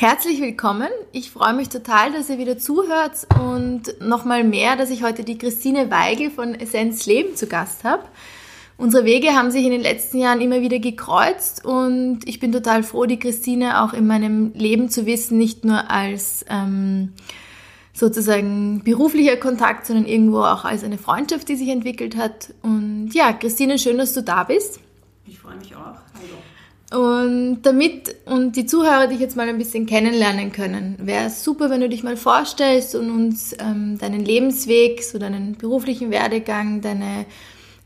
Herzlich willkommen. Ich freue mich total, dass ihr wieder zuhört und nochmal mehr, dass ich heute die Christine Weigel von Essenz Leben zu Gast habe. Unsere Wege haben sich in den letzten Jahren immer wieder gekreuzt und ich bin total froh, die Christine auch in meinem Leben zu wissen, nicht nur als ähm, sozusagen beruflicher Kontakt, sondern irgendwo auch als eine Freundschaft, die sich entwickelt hat. Und ja, Christine, schön, dass du da bist. Ich freue mich auch. Hallo. Und damit und die Zuhörer dich jetzt mal ein bisschen kennenlernen können, wäre es super, wenn du dich mal vorstellst und uns ähm, deinen Lebensweg, so deinen beruflichen Werdegang, deine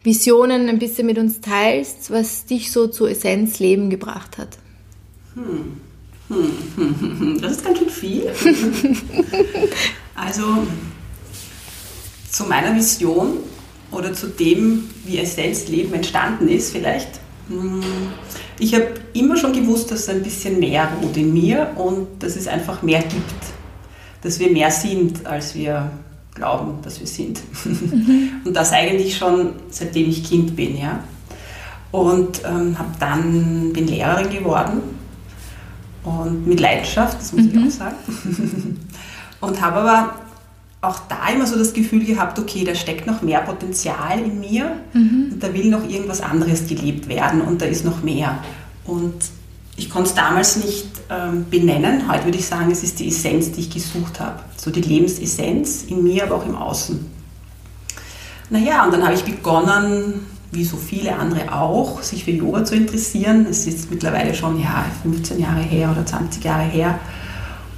Visionen ein bisschen mit uns teilst, was dich so zu Essenz Leben gebracht hat. Hm, hm. Das ist ganz schön viel. also zu meiner Vision oder zu dem, wie Essenz Leben entstanden ist, vielleicht. Hm, ich habe immer schon gewusst, dass ein bisschen mehr ruht in mir und dass es einfach mehr gibt. Dass wir mehr sind, als wir glauben, dass wir sind. Mhm. Und das eigentlich schon seitdem ich Kind bin. Ja? Und ähm, habe dann, bin Lehrerin geworden und mit Leidenschaft, das muss mhm. ich auch sagen. und habe aber auch da immer so das Gefühl gehabt, okay, da steckt noch mehr Potenzial in mir mhm. und da will noch irgendwas anderes gelebt werden und da ist noch mehr. Und ich konnte es damals nicht ähm, benennen. Heute würde ich sagen, es ist die Essenz, die ich gesucht habe. So die Lebensessenz in mir, aber auch im Außen. Naja, und dann habe ich begonnen, wie so viele andere auch, sich für Yoga zu interessieren. Das ist jetzt mittlerweile schon ja, 15 Jahre her oder 20 Jahre her.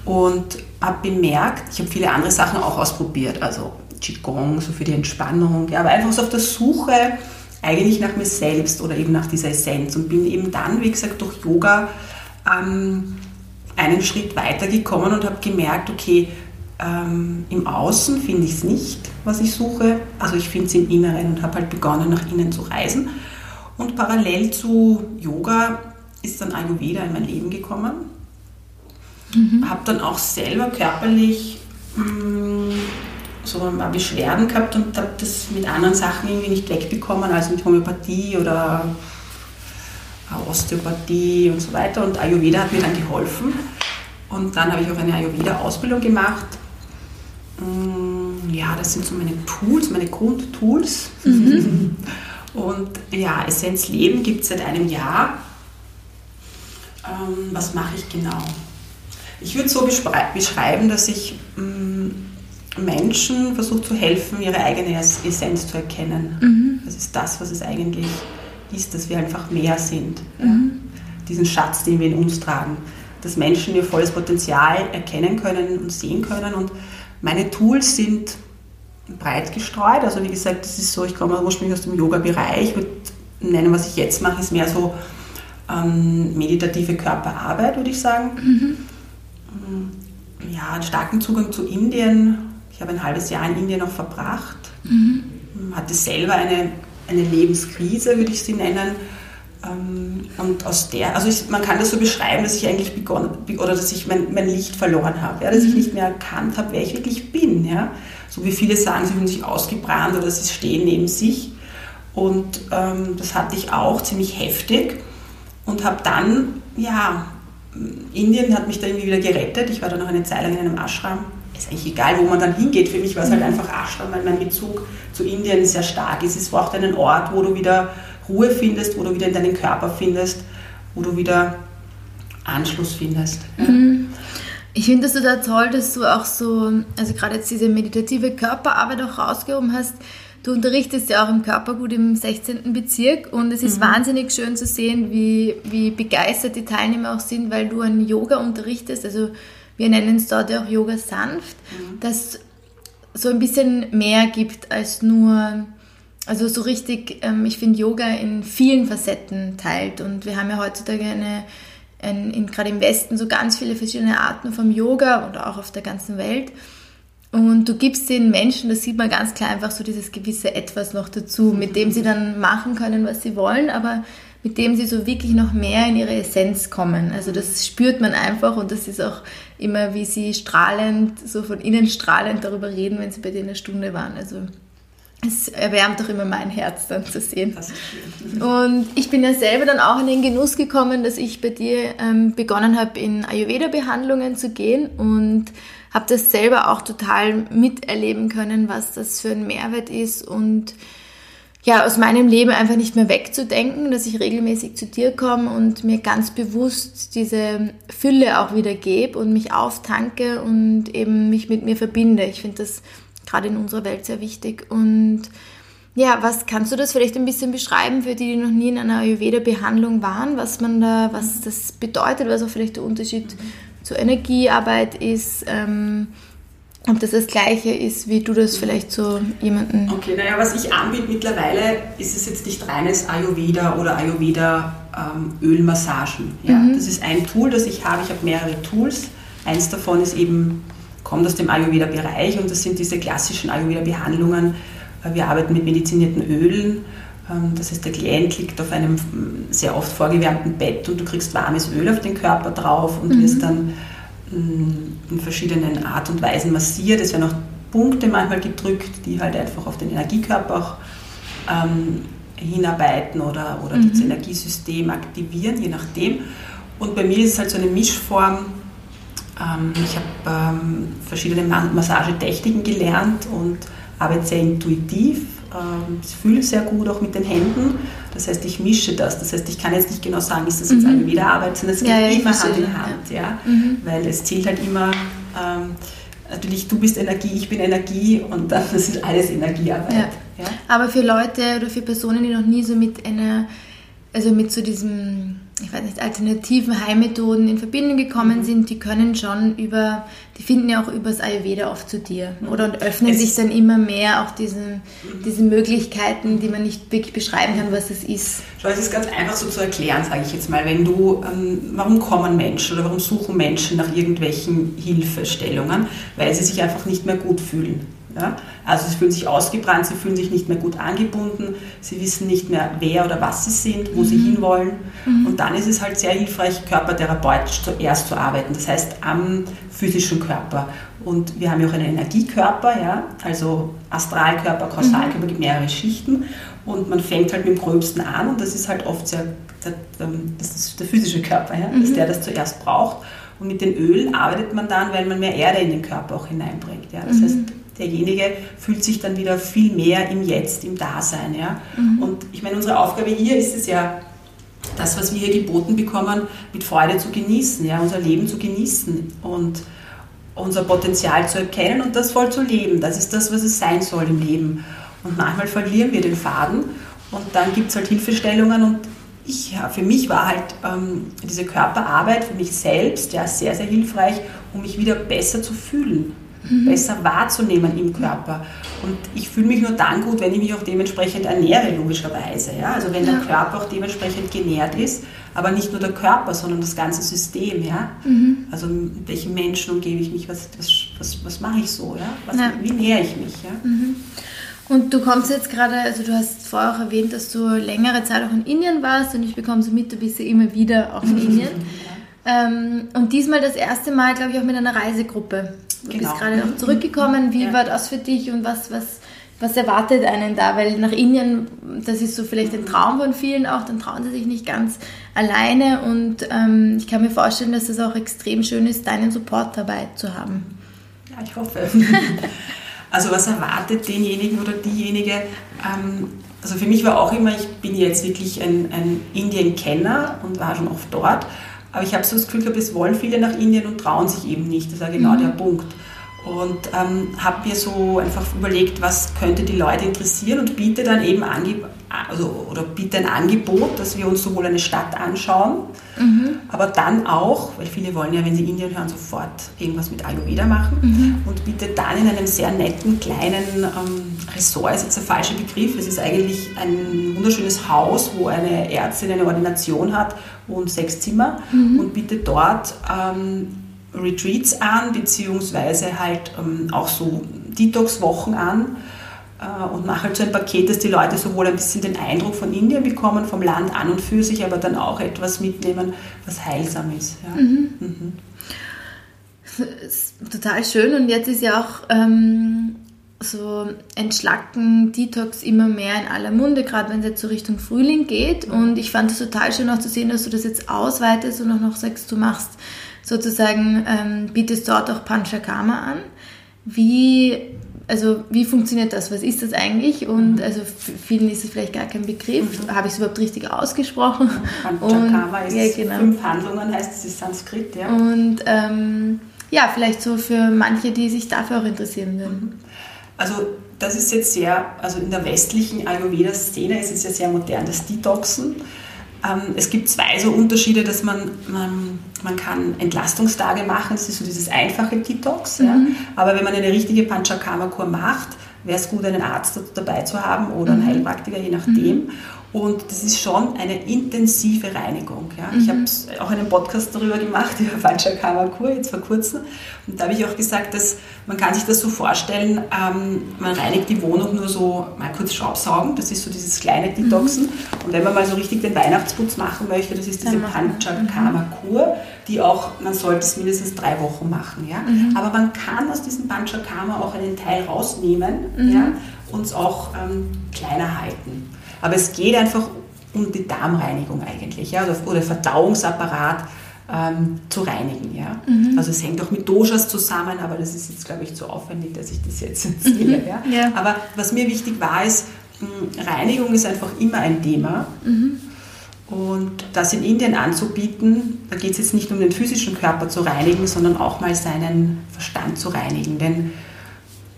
Und habe bemerkt, ich habe viele andere Sachen auch ausprobiert, also Qigong, so für die Entspannung, ja, aber einfach so auf der Suche eigentlich nach mir selbst oder eben nach dieser Essenz und bin eben dann, wie gesagt, durch Yoga ähm, einen Schritt weiter gekommen und habe gemerkt, okay, ähm, im Außen finde ich es nicht, was ich suche, also ich finde es im Inneren und habe halt begonnen, nach innen zu reisen. Und parallel zu Yoga ist dann Ayurveda in mein Leben gekommen Mhm. Habe dann auch selber körperlich mh, mm, so ein paar Beschwerden gehabt und habe das mit anderen Sachen irgendwie nicht wegbekommen, also mit Homöopathie oder Osteopathie und so weiter. Und Ayurveda hat mir dann geholfen. Und dann habe ich auch eine Ayurveda-Ausbildung gemacht. Mm, ja, das sind so meine Tools, meine Grundtools. Mhm. Und ja, Essenz Leben gibt es seit einem Jahr. Ähm, was mache ich genau? Ich würde so beschreiben, dass ich mm, Menschen versuche zu helfen, ihre eigene Essenz zu erkennen. Mhm. Das ist das, was es eigentlich ist, dass wir einfach mehr sind. Mhm. Diesen Schatz, den wir in uns tragen. Dass Menschen ihr volles Potenzial erkennen können und sehen können. Und meine Tools sind breit gestreut. Also wie gesagt, das ist so, ich komme ursprünglich aus dem Yoga-Bereich. Ich würde nennen, was ich jetzt mache, ist mehr so ähm, meditative Körperarbeit, würde ich sagen. Mhm ja, einen starken Zugang zu Indien. Ich habe ein halbes Jahr in Indien noch verbracht, mhm. hatte selber eine, eine Lebenskrise, würde ich sie nennen. Ähm, und aus der, also ich, man kann das so beschreiben, dass ich eigentlich begonnen, oder dass ich mein, mein Licht verloren habe, ja, dass ich mhm. nicht mehr erkannt habe, wer ich wirklich bin. Ja. So wie viele sagen, sie fühlen sich ausgebrannt oder sie stehen neben sich. Und ähm, das hatte ich auch ziemlich heftig und habe dann ja, Indien hat mich da irgendwie wieder gerettet. Ich war dann noch eine Zeit lang in einem Ashram. Ist eigentlich egal, wo man dann hingeht. Für mich war es halt mhm. einfach Ashram, weil mein Bezug zu Indien sehr stark ist. Es braucht einen Ort, wo du wieder Ruhe findest, wo du wieder in deinen Körper findest, wo du wieder Anschluss findest. Mhm. Ich finde das total toll, dass du auch so, also gerade jetzt diese meditative Körperarbeit auch rausgehoben hast Du unterrichtest ja auch im Körpergut im 16. Bezirk und es ist mhm. wahnsinnig schön zu sehen, wie, wie begeistert die Teilnehmer auch sind, weil du ein Yoga unterrichtest. Also wir nennen es dort auch Yoga sanft, mhm. das so ein bisschen mehr gibt als nur, also so richtig, ähm, ich finde Yoga in vielen Facetten teilt und wir haben ja heutzutage eine, ein, in, gerade im Westen so ganz viele verschiedene Arten vom Yoga oder auch auf der ganzen Welt. Und du gibst den Menschen, das sieht man ganz klar, einfach so dieses gewisse Etwas noch dazu, mit dem sie dann machen können, was sie wollen, aber mit dem sie so wirklich noch mehr in ihre Essenz kommen. Also das spürt man einfach und das ist auch immer, wie sie strahlend, so von innen strahlend darüber reden, wenn sie bei dir eine Stunde waren. Also es erwärmt doch immer mein Herz dann zu sehen. Und ich bin ja selber dann auch in den Genuss gekommen, dass ich bei dir ähm, begonnen habe, in Ayurveda-Behandlungen zu gehen und habe das selber auch total miterleben können, was das für ein Mehrwert ist und ja, aus meinem Leben einfach nicht mehr wegzudenken, dass ich regelmäßig zu dir komme und mir ganz bewusst diese Fülle auch wieder gebe und mich auftanke und eben mich mit mir verbinde. Ich finde das gerade in unserer Welt sehr wichtig. Und ja, was kannst du das vielleicht ein bisschen beschreiben für die, die noch nie in einer Ayurveda-Behandlung waren, was man da, was das bedeutet, was auch vielleicht der Unterschied zur Energiearbeit ist? Ähm, ob das das Gleiche ist, wie du das vielleicht so jemanden. Okay, naja, was ich anbiete mittlerweile, ist es jetzt nicht reines Ayurveda oder Ayurveda-Ölmassagen. Ähm, ja? Mhm. Das ist ein Tool, das ich habe. Ich habe mehrere Tools. Eins davon ist eben, kommt aus dem Ayurveda-Bereich und das sind diese klassischen Ayurveda-Behandlungen. Äh, wir arbeiten mit medizinierten Ölen. Ähm, das heißt, der Klient liegt auf einem sehr oft vorgewärmten Bett und du kriegst warmes Öl auf den Körper drauf und mhm. wirst dann in verschiedenen Art und Weisen massiert. Es werden auch Punkte manchmal gedrückt, die halt einfach auf den Energiekörper auch ähm, hinarbeiten oder, oder mhm. das Energiesystem aktivieren, je nachdem. Und bei mir ist es halt so eine Mischform. Ähm, ich habe ähm, verschiedene Massagetechniken gelernt und arbeite sehr intuitiv ähm, ich fühle sehr gut auch mit den Händen. Das heißt, ich mische das. Das heißt, ich kann jetzt nicht genau sagen, ist das jetzt mhm. eine Arbeit, sondern es geht ja, immer Hand in Hand. Ja. ja? Mhm. Weil es zählt halt immer, ähm, natürlich, du bist Energie, ich bin Energie und dann das ist alles Energiearbeit. Ja. Ja? Aber für Leute oder für Personen, die noch nie so mit einer, also mit so diesem ich weiß nicht, alternativen Heilmethoden in Verbindung gekommen mhm. sind, die können schon über, die finden ja auch übers Ayurveda oft zu dir, mhm. oder? Und öffnen es sich dann immer mehr auch diesen, mhm. diesen Möglichkeiten, die man nicht wirklich beschreiben kann, was es ist. Schau, es ist ganz einfach so zu erklären, sage ich jetzt mal. Wenn du, ähm, warum kommen Menschen oder warum suchen Menschen nach irgendwelchen Hilfestellungen? Weil sie sich einfach nicht mehr gut fühlen. Ja? Also sie fühlen sich ausgebrannt, sie fühlen sich nicht mehr gut angebunden, sie wissen nicht mehr, wer oder was sie sind, wo mhm. sie hinwollen. Mhm. Und dann ist es halt sehr hilfreich, körpertherapeutisch zuerst zu arbeiten, das heißt am physischen Körper. Und wir haben ja auch einen Energiekörper, ja? also Astralkörper, Kausalkörper, mhm. gibt mehrere Schichten. Und man fängt halt mit dem Gröbsten an und das ist halt oft sehr, ähm, das ist der physische Körper, ja? dass mhm. der das zuerst braucht. Und mit den Ölen arbeitet man dann, weil man mehr Erde in den Körper auch hineinbringt. Ja? Das mhm. heißt, derjenige fühlt sich dann wieder viel mehr im Jetzt, im Dasein. Ja? Mhm. Und ich meine, unsere Aufgabe hier ist es ja, das, was wir hier geboten bekommen, mit Freude zu genießen, ja? unser Leben zu genießen und unser Potenzial zu erkennen und das voll zu leben. Das ist das, was es sein soll im Leben. Und manchmal verlieren wir den Faden und dann gibt es halt Hilfestellungen und ich, ja, für mich war halt ähm, diese Körperarbeit für mich selbst ja, sehr, sehr hilfreich, um mich wieder besser zu fühlen mhm. besser wahrzunehmen im Körper. Und ich fühle mich nur dann gut, wenn ich mich auch dementsprechend ernähre, logischerweise. Ja? Also wenn ja. der Körper auch dementsprechend genährt ist, aber nicht nur der Körper, sondern das ganze System. Ja? Mhm. Also mit welchen Menschen umgebe ich mich, was, was, was, was mache ich so? Ja? Was, ja. Wie nähere ich mich? Ja? Mhm. Und du kommst jetzt gerade, also du hast vorher auch erwähnt, dass du längere Zeit auch in Indien warst und ich bekomme so mit, du bist ja immer wieder auch in Indien. Ähm, und diesmal das erste Mal, glaube ich, auch mit einer Reisegruppe. Du genau. bist gerade noch zurückgekommen. Wie ja. war das für dich und was, was, was erwartet einen da? Weil nach Indien, das ist so vielleicht ein Traum von vielen auch, dann trauen sie sich nicht ganz alleine. Und ähm, ich kann mir vorstellen, dass es auch extrem schön ist, deinen Support dabei zu haben. Ja, ich hoffe. also was erwartet denjenigen oder diejenige? Ähm, also für mich war auch immer, ich bin jetzt wirklich ein, ein Indien-Kenner und war schon oft dort. Aber ich habe so das Gefühl gehabt, es wollen viele nach Indien und trauen sich eben nicht. Das war genau mhm. der Punkt. Und ähm, habe mir so einfach überlegt, was könnte die Leute interessieren und biete dann eben Angeb also, oder biete ein Angebot, dass wir uns sowohl eine Stadt anschauen, mhm. aber dann auch, weil viele wollen ja, wenn sie Indien hören, sofort irgendwas mit Ayurveda machen mhm. und biete dann in einem sehr netten kleinen ähm, Ressort, ist jetzt der falsche Begriff, es ist eigentlich ein wunderschönes Haus, wo eine Ärztin eine Ordination hat und sechs Zimmer mhm. und biete dort ähm, Retreats an, beziehungsweise halt ähm, auch so Detox-Wochen an äh, und mache halt so ein Paket, dass die Leute sowohl ein bisschen den Eindruck von Indien bekommen, vom Land an und für sich, aber dann auch etwas mitnehmen, was heilsam ist. Ja. Mhm. Mhm. Total schön und jetzt ist ja auch ähm, so Entschlacken, Detox immer mehr in aller Munde, gerade wenn es jetzt so Richtung Frühling geht. Und ich fand es total schön auch zu sehen, dass du das jetzt ausweitest und auch noch sagst, du machst sozusagen, ähm, bietest dort auch Panchakarma an. Wie, also wie funktioniert das? Was ist das eigentlich? Und mhm. also vielen ist es vielleicht gar kein Begriff. Mhm. Habe ich es überhaupt richtig ausgesprochen? Panchakarma ist ja, genau. fünf Handlungen, heißt es ist Sanskrit, ja. Und ähm, ja, vielleicht so für manche, die sich dafür auch interessieren würden. Mhm. Also das ist jetzt sehr, also in der westlichen Ayurveda-Szene ist es ja sehr modern, das Detoxen. Ähm, es gibt zwei so Unterschiede, dass man, man, man kann Entlastungstage machen, das ist so dieses einfache Detox. Mhm. Ja. Aber wenn man eine richtige Panchakarma-Kur macht, wäre es gut, einen Arzt dabei zu haben oder einen mhm. Heilpraktiker, je nachdem. Mhm. Und das ist schon eine intensive Reinigung. Ja. Mhm. Ich habe auch einen Podcast darüber gemacht, über Panchakarma-Kur, jetzt vor kurzem. Und da habe ich auch gesagt, dass man kann sich das so vorstellen, ähm, man reinigt die Wohnung nur so mal kurz Staubsaugen, das ist so dieses kleine Detoxen. Mhm. Und wenn man mal so richtig den Weihnachtsputz machen möchte, das ist diese Panchakarma-Kur, die auch, man sollte es mindestens drei Wochen machen. Ja. Mhm. Aber man kann aus diesem Panchakarma auch einen Teil rausnehmen mhm. ja, und es auch ähm, kleiner halten. Aber es geht einfach um die Darmreinigung eigentlich, ja, oder, oder Verdauungsapparat ähm, zu reinigen. Ja. Mhm. Also es hängt auch mit Doshas zusammen, aber das ist jetzt, glaube ich, zu aufwendig, dass ich das jetzt erzähle. Mhm. Ja. ja. Aber was mir wichtig war, ist, Reinigung ist einfach immer ein Thema. Mhm. Und das in Indien anzubieten, da geht es jetzt nicht um den physischen Körper zu reinigen, sondern auch mal seinen Verstand zu reinigen. Denn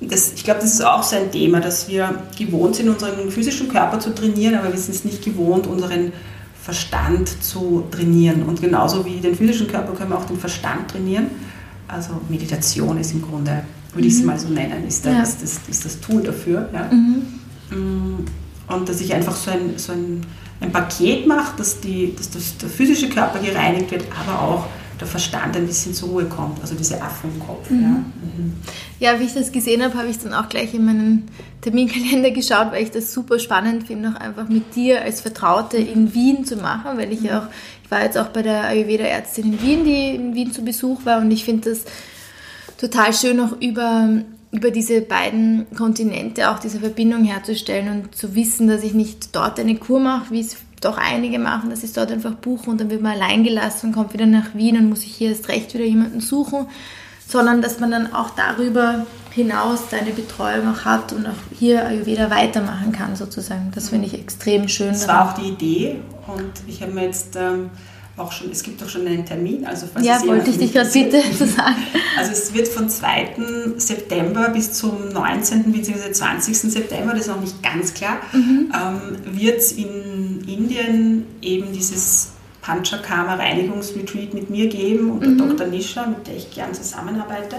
das, ich glaube, das ist auch so ein Thema, dass wir gewohnt sind, unseren physischen Körper zu trainieren, aber wir sind es nicht gewohnt, unseren Verstand zu trainieren. Und genauso wie den physischen Körper können wir auch den Verstand trainieren. Also Meditation ist im Grunde, würde ich es mhm. mal so nennen, ist, da, ja. ist, das, ist das Tool dafür. Ja. Mhm. Mm, und dass ich einfach so ein, so ein, ein Paket mache, dass, die, dass das, der physische Körper gereinigt wird, aber auch der Verstand ein bisschen zur Ruhe kommt, also diese Affen im Kopf. Mhm. Ja. Mhm. ja, wie ich das gesehen habe, habe ich dann auch gleich in meinen Terminkalender geschaut, weil ich das super spannend finde, auch einfach mit dir als Vertraute in Wien zu machen, weil ich mhm. auch, ich war jetzt auch bei der Ayurveda-Ärztin in Wien, die in Wien zu Besuch war und ich finde das total schön, auch über über diese beiden Kontinente auch diese Verbindung herzustellen und zu wissen, dass ich nicht dort eine Kur mache, wie es doch einige machen, dass sie es dort einfach buchen und dann wird man allein gelassen und kommt wieder nach Wien und muss sich hier erst recht wieder jemanden suchen, sondern dass man dann auch darüber hinaus seine Betreuung auch hat und auch hier Ayurveda weitermachen kann sozusagen. Das finde ich extrem schön. Das war auch die Idee und ich habe mir jetzt ähm, auch schon, es gibt auch schon einen Termin. Also falls ja, wollte ich dich gerade bitte sagen. Also es wird von 2. September bis zum 19. bzw. 20. September, das ist noch nicht ganz klar, mhm. ähm, wird es in Indien eben dieses Panchakarma Reinigungsretreat mit mir geben und mhm. der Dr. Nisha, mit der ich gern zusammenarbeite.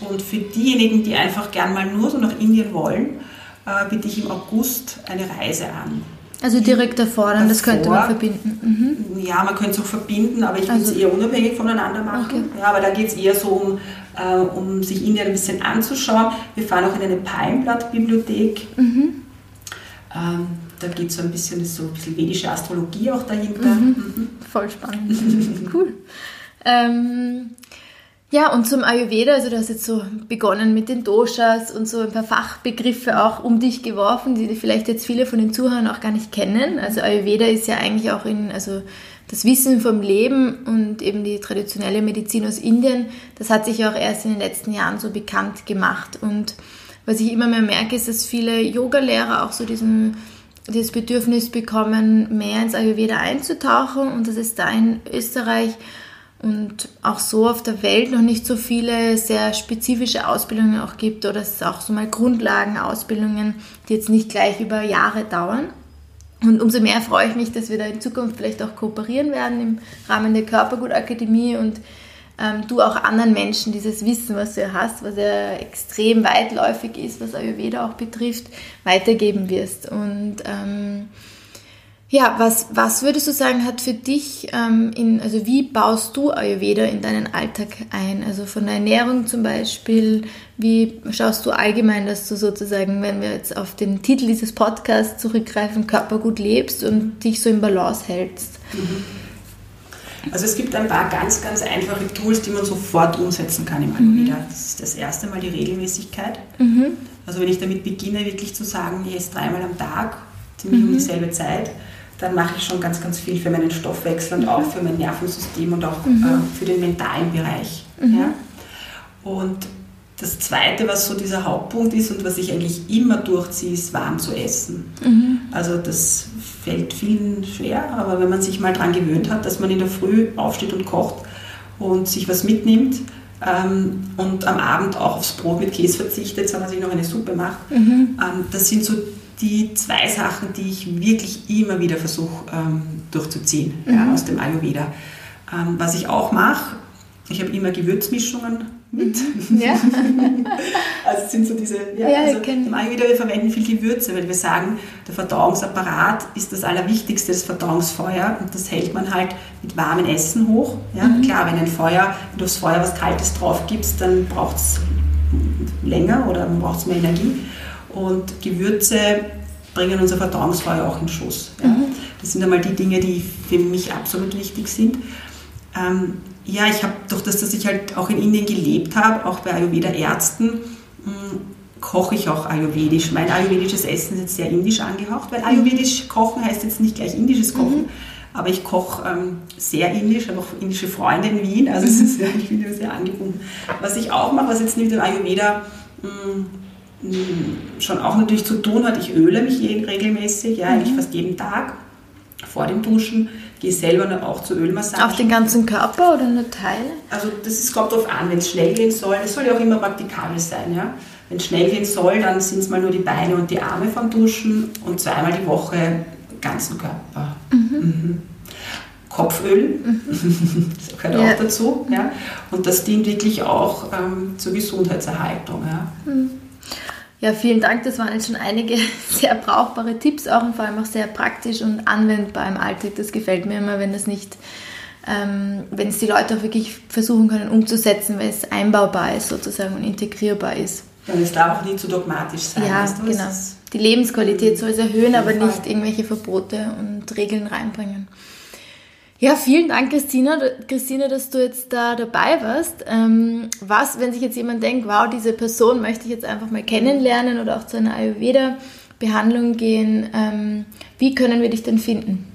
Und für diejenigen, die einfach gern mal nur so nach Indien wollen, äh, biete ich im August eine Reise an. Also direkt davor, dann das könnte man verbinden. Mhm. Ja, man könnte es auch verbinden, aber ich will es also, eher unabhängig voneinander machen. Okay. Ja, aber da geht es eher so um, äh, um sich Indien ein bisschen anzuschauen. Wir fahren auch in eine Palmblatt-Bibliothek. Mhm. Ähm, da geht so ein bisschen, so ein bisschen vedische Astrologie auch dahinter. Mhm. mhm. Voll spannend. cool. Ähm, ja, und zum Ayurveda, also du hast jetzt so begonnen mit den Doshas und so ein paar Fachbegriffe auch um dich geworfen, die vielleicht jetzt viele von den Zuhörern auch gar nicht kennen. Also Ayurveda ist ja eigentlich auch in, also das Wissen vom Leben und eben die traditionelle Medizin aus Indien, das hat sich auch erst in den letzten Jahren so bekannt gemacht. Und was ich immer mehr merke, ist, dass viele Yogalehrer auch so diesen dieses Bedürfnis bekommen, mehr ins Ayurveda einzutauchen und dass es da in Österreich und auch so auf der Welt noch nicht so viele sehr spezifische Ausbildungen auch gibt oder es auch so mal Grundlagenausbildungen, die jetzt nicht gleich über Jahre dauern. Und umso mehr freue ich mich, dass wir da in Zukunft vielleicht auch kooperieren werden im Rahmen der Körpergutakademie und ähm, du auch anderen Menschen dieses Wissen, was du ja hast, was ja extrem weitläufig ist, was Ayurveda auch betrifft, weitergeben wirst. Und ähm, Ja, was, was würdest du sagen, hat für dich, ähm, in, also wie baust du Ayurveda in deinen Alltag ein? Also von der Ernährung zum Beispiel, wie schaust du allgemein, dass du sozusagen, wenn wir jetzt auf den Titel dieses Podcasts zurückgreifen, Körpergut lebst und dich so im Balance hältst? Mhm. Also es gibt ein paar ganz, ganz einfache Tools, die man sofort umsetzen kann im Ayurveda. Mhm. Das ist das erste Mal die Regelmäßigkeit. Mhm. Also wenn ich damit beginne, wirklich zu sagen, ich esse dreimal am Tag, ziemlich mhm. um dieselbe Zeit, dann mache ich schon ganz, ganz viel für meinen Stoffwechsel und auch für mein Nervensystem und auch mhm. äh, für den mentalen Bereich. Mhm. Ja? Und das Zweite, was so dieser Hauptpunkt ist und was ich eigentlich immer durchziehe, ist warm zu essen. Mhm. Also das fällt vielen schwer, aber wenn man sich mal daran gewöhnt hat, dass man in der Früh aufsteht und kocht und sich was mitnimmt ähm, und am Abend auch aufs Brot mit Käse verzichtet, sondern sich noch eine Suppe macht, mhm. ähm, das sind so die zwei Sachen, die ich wirklich immer wieder versuche ähm, durchzuziehen mhm. ja, aus dem Ayurveda. Ähm, was ich auch mache, ich habe immer Gewürzmischungen mit. Ja. also es sind so diese, ja, ja also im Ayurveda, wir verwenden viel Gewürze, weil wir sagen, der Verdauungsapparat ist das Allerwichtigste, das Verdauungsfeuer und das hält man halt mit warmem Essen hoch. Ja? Mhm. Klar, wenn ein Feuer, wenn du aufs Feuer was Kaltes drauf gibst, dann braucht es länger oder man braucht mehr Energie. Und Gewürze bringen unser Verdauungsfeuer auch in Schuss. Ja. Mhm. Das sind einmal die Dinge, die für mich absolut wichtig sind. Ähm, ja, ich habe durch das, dass ich halt auch in Indien gelebt habe, auch bei Ayurveda-Ärzten, hm, koche ich auch ayurvedisch. Mein ayurvedisches Essen ist jetzt sehr indisch angehaucht, weil ayurvedisch kochen heißt jetzt nicht gleich indisches Kochen. Mhm. Aber ich koche ähm, sehr indisch, habe auch indische Freunde in Wien, also es ist, ich bin sehr angebunden. Was ich auch mache, was jetzt mit dem Ayurveda mh, hm, schon auch natürlich zu tun hat. Ich öle mich regelmäßig, ja, eigentlich mhm. fast jeden Tag vor dem Duschen. Gehe selber auch zur Ölmassage. Auf den ganzen Körper oder nur Teile? Also das ist, kommt darauf an, wenn es schnell gehen soll. Es soll ja auch immer praktikabel sein. Ja? Wenn es schnell gehen soll, dann sind es mal nur die Beine und die Arme vom Duschen und zweimal die Woche den ganzen Körper. Mhm. Mhm. Kopföl, mhm. das gehört ja. auch dazu. Ja? Und das dient wirklich auch ähm, zur Gesundheitserhaltung. Ja? Mhm. Ja, vielen Dank. Das waren jetzt schon einige sehr brauchbare Tipps auch und vor allem auch sehr praktisch und anwendbar im Alltag. Das gefällt mir immer, wenn das nicht, ähm, wenn es die Leute auch wirklich versuchen können umzusetzen, weil es einbaubar ist sozusagen und integrierbar ist. Und es darf auch nie zu dogmatisch sein. Ja, weißt du, genau. Die Lebensqualität soll es erhöhen, aber nicht irgendwelche Verbote und Regeln reinbringen. Ja, vielen Dank, Christina, Christine, dass du jetzt da dabei warst. Ähm, was, wenn sich jetzt jemand denkt, wow, diese Person möchte ich jetzt einfach mal kennenlernen oder auch zu einer Ayurveda-Behandlung gehen, ähm, wie können wir dich denn finden?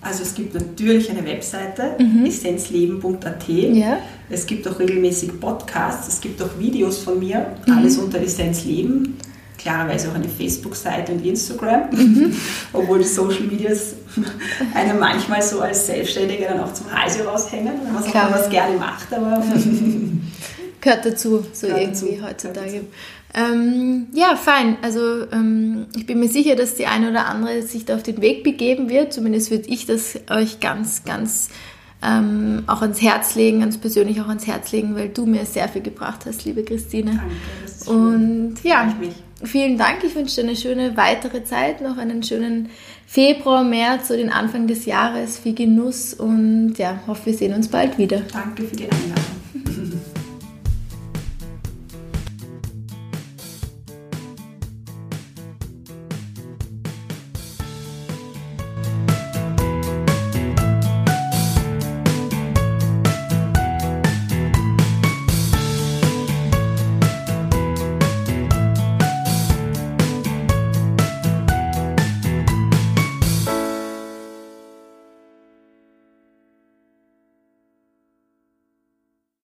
Also es gibt natürlich eine Webseite, mhm. essenzleben.at. Ja. Es gibt auch regelmäßig Podcasts, es gibt auch Videos von mir, mhm. alles unter Essenzleben klarerweise auch eine Facebook-Seite und Instagram, mhm. obwohl die Social Medias einem manchmal so als Selbstständiger dann auch zum Hals raushängen, man Klar. was gerne macht, aber gehört dazu, so gehört irgendwie dazu. heutzutage. Ähm, ja, fein. Also ähm, ich bin mir sicher, dass die eine oder andere sich da auf den Weg begeben wird. Zumindest würde ich das euch ganz, ganz ähm, auch ans Herz legen, ganz persönlich auch ans Herz legen, weil du mir sehr viel gebracht hast, liebe Christine. Danke. Das ist Und schön. ja, vielen Dank. Ich wünsche dir eine schöne weitere Zeit, noch einen schönen Februar, März, so den Anfang des Jahres, viel Genuss und ja, hoffe, wir sehen uns bald wieder. Danke für die Einladung.